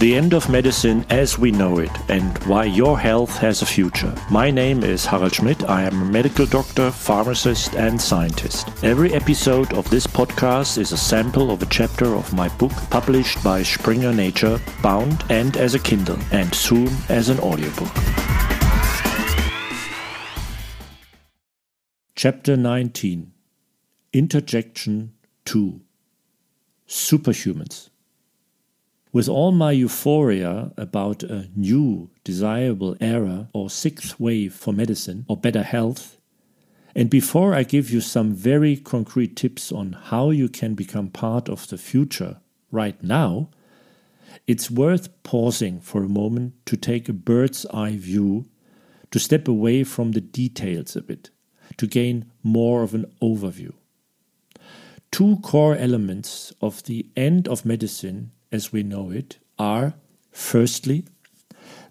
The end of medicine as we know it and why your health has a future. My name is Harald Schmidt. I am a medical doctor, pharmacist, and scientist. Every episode of this podcast is a sample of a chapter of my book published by Springer Nature, bound and as a Kindle, and soon as an audiobook. Chapter 19 Interjection 2 Superhumans with all my euphoria about a new, desirable era or sixth wave for medicine or better health, and before I give you some very concrete tips on how you can become part of the future right now, it's worth pausing for a moment to take a bird's eye view, to step away from the details a bit, to gain more of an overview. Two core elements of the end of medicine as we know it are firstly,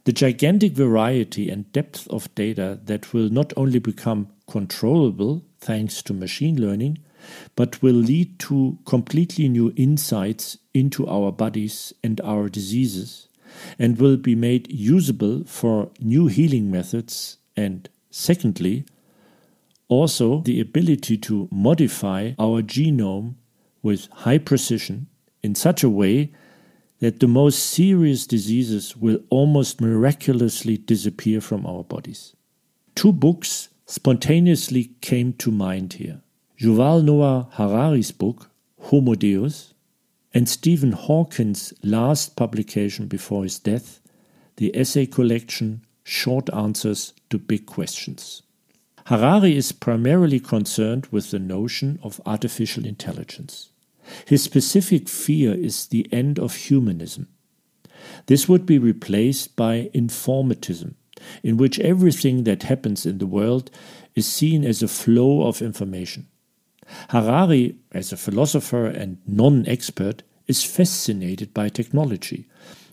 the gigantic variety and depth of data that will not only become controllable thanks to machine learning, but will lead to completely new insights into our bodies and our diseases, and will be made usable for new healing methods. And secondly, also the ability to modify our genome with high precision in such a way that the most serious diseases will almost miraculously disappear from our bodies. Two books spontaneously came to mind here Yuval Noah Harari's book, Homo Deus, and Stephen Hawking's last publication before his death, the essay collection Short Answers to Big Questions. Harari is primarily concerned with the notion of artificial intelligence. His specific fear is the end of humanism. This would be replaced by informatism, in which everything that happens in the world is seen as a flow of information. Harari, as a philosopher and non expert, is fascinated by technology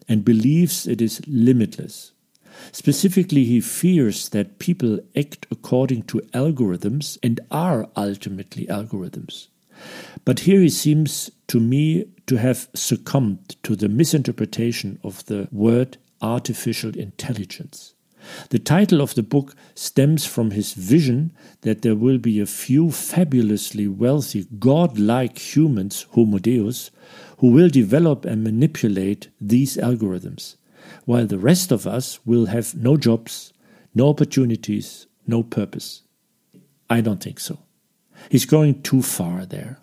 and believes it is limitless. Specifically, he fears that people act according to algorithms and are ultimately algorithms. But here he seems to me to have succumbed to the misinterpretation of the word artificial intelligence. The title of the book stems from his vision that there will be a few fabulously wealthy, godlike humans, Homo Deus, who will develop and manipulate these algorithms, while the rest of us will have no jobs, no opportunities, no purpose. I don't think so. He's going too far there.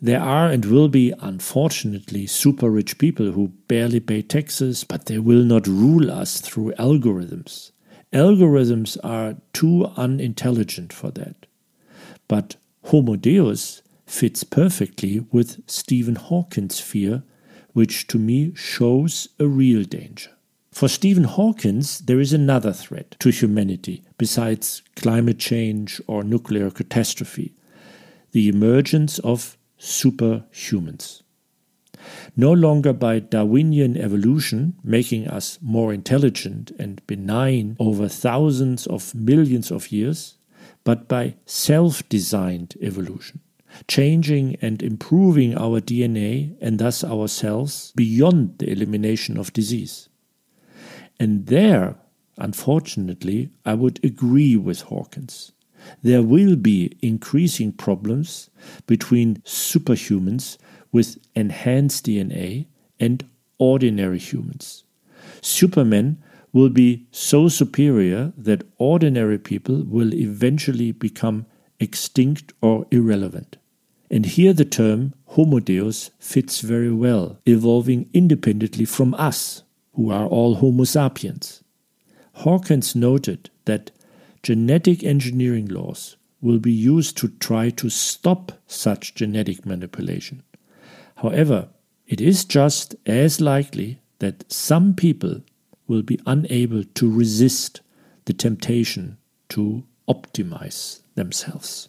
There are and will be, unfortunately, super rich people who barely pay taxes, but they will not rule us through algorithms. Algorithms are too unintelligent for that. But Homo Deus fits perfectly with Stephen Hawking's fear, which to me shows a real danger. For Stephen Hawking, there is another threat to humanity besides climate change or nuclear catastrophe the emergence of superhumans. No longer by Darwinian evolution, making us more intelligent and benign over thousands of millions of years, but by self designed evolution, changing and improving our DNA and thus our cells beyond the elimination of disease. And there, unfortunately, I would agree with Hawkins there will be increasing problems between superhumans with enhanced DNA and ordinary humans. Supermen will be so superior that ordinary people will eventually become extinct or irrelevant. And here the term Homo Deus fits very well, evolving independently from us, who are all Homo sapiens. Hawkins noted that genetic engineering laws will be used to try to stop such genetic manipulation. However, it is just as likely that some people will be unable to resist the temptation to optimize themselves.